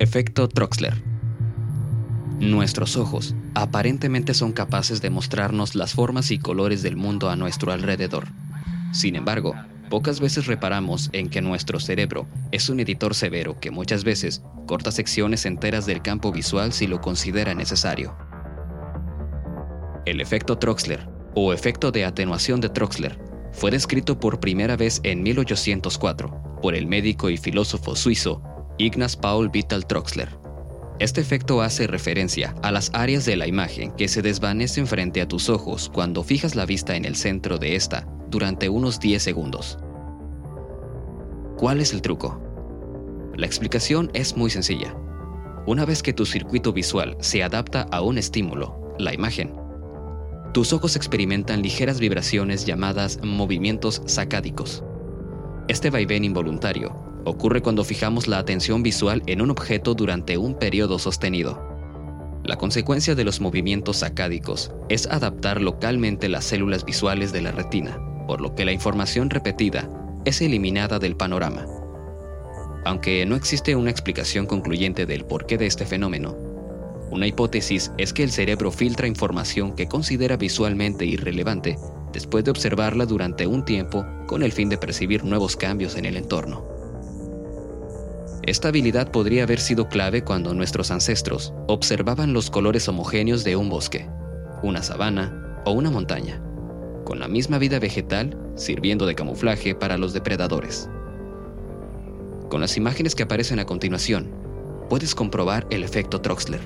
Efecto Troxler. Nuestros ojos aparentemente son capaces de mostrarnos las formas y colores del mundo a nuestro alrededor. Sin embargo, pocas veces reparamos en que nuestro cerebro es un editor severo que muchas veces corta secciones enteras del campo visual si lo considera necesario. El efecto Troxler, o efecto de atenuación de Troxler, fue descrito por primera vez en 1804 por el médico y filósofo suizo Ignaz Paul Vital Troxler. Este efecto hace referencia a las áreas de la imagen que se desvanecen frente a tus ojos cuando fijas la vista en el centro de esta durante unos 10 segundos. ¿Cuál es el truco? La explicación es muy sencilla. Una vez que tu circuito visual se adapta a un estímulo, la imagen, tus ojos experimentan ligeras vibraciones llamadas movimientos sacádicos. Este vaivén involuntario ocurre cuando fijamos la atención visual en un objeto durante un periodo sostenido. La consecuencia de los movimientos sacádicos es adaptar localmente las células visuales de la retina, por lo que la información repetida es eliminada del panorama. Aunque no existe una explicación concluyente del porqué de este fenómeno, una hipótesis es que el cerebro filtra información que considera visualmente irrelevante después de observarla durante un tiempo con el fin de percibir nuevos cambios en el entorno. Esta habilidad podría haber sido clave cuando nuestros ancestros observaban los colores homogéneos de un bosque, una sabana o una montaña, con la misma vida vegetal sirviendo de camuflaje para los depredadores. Con las imágenes que aparecen a continuación, puedes comprobar el efecto Troxler.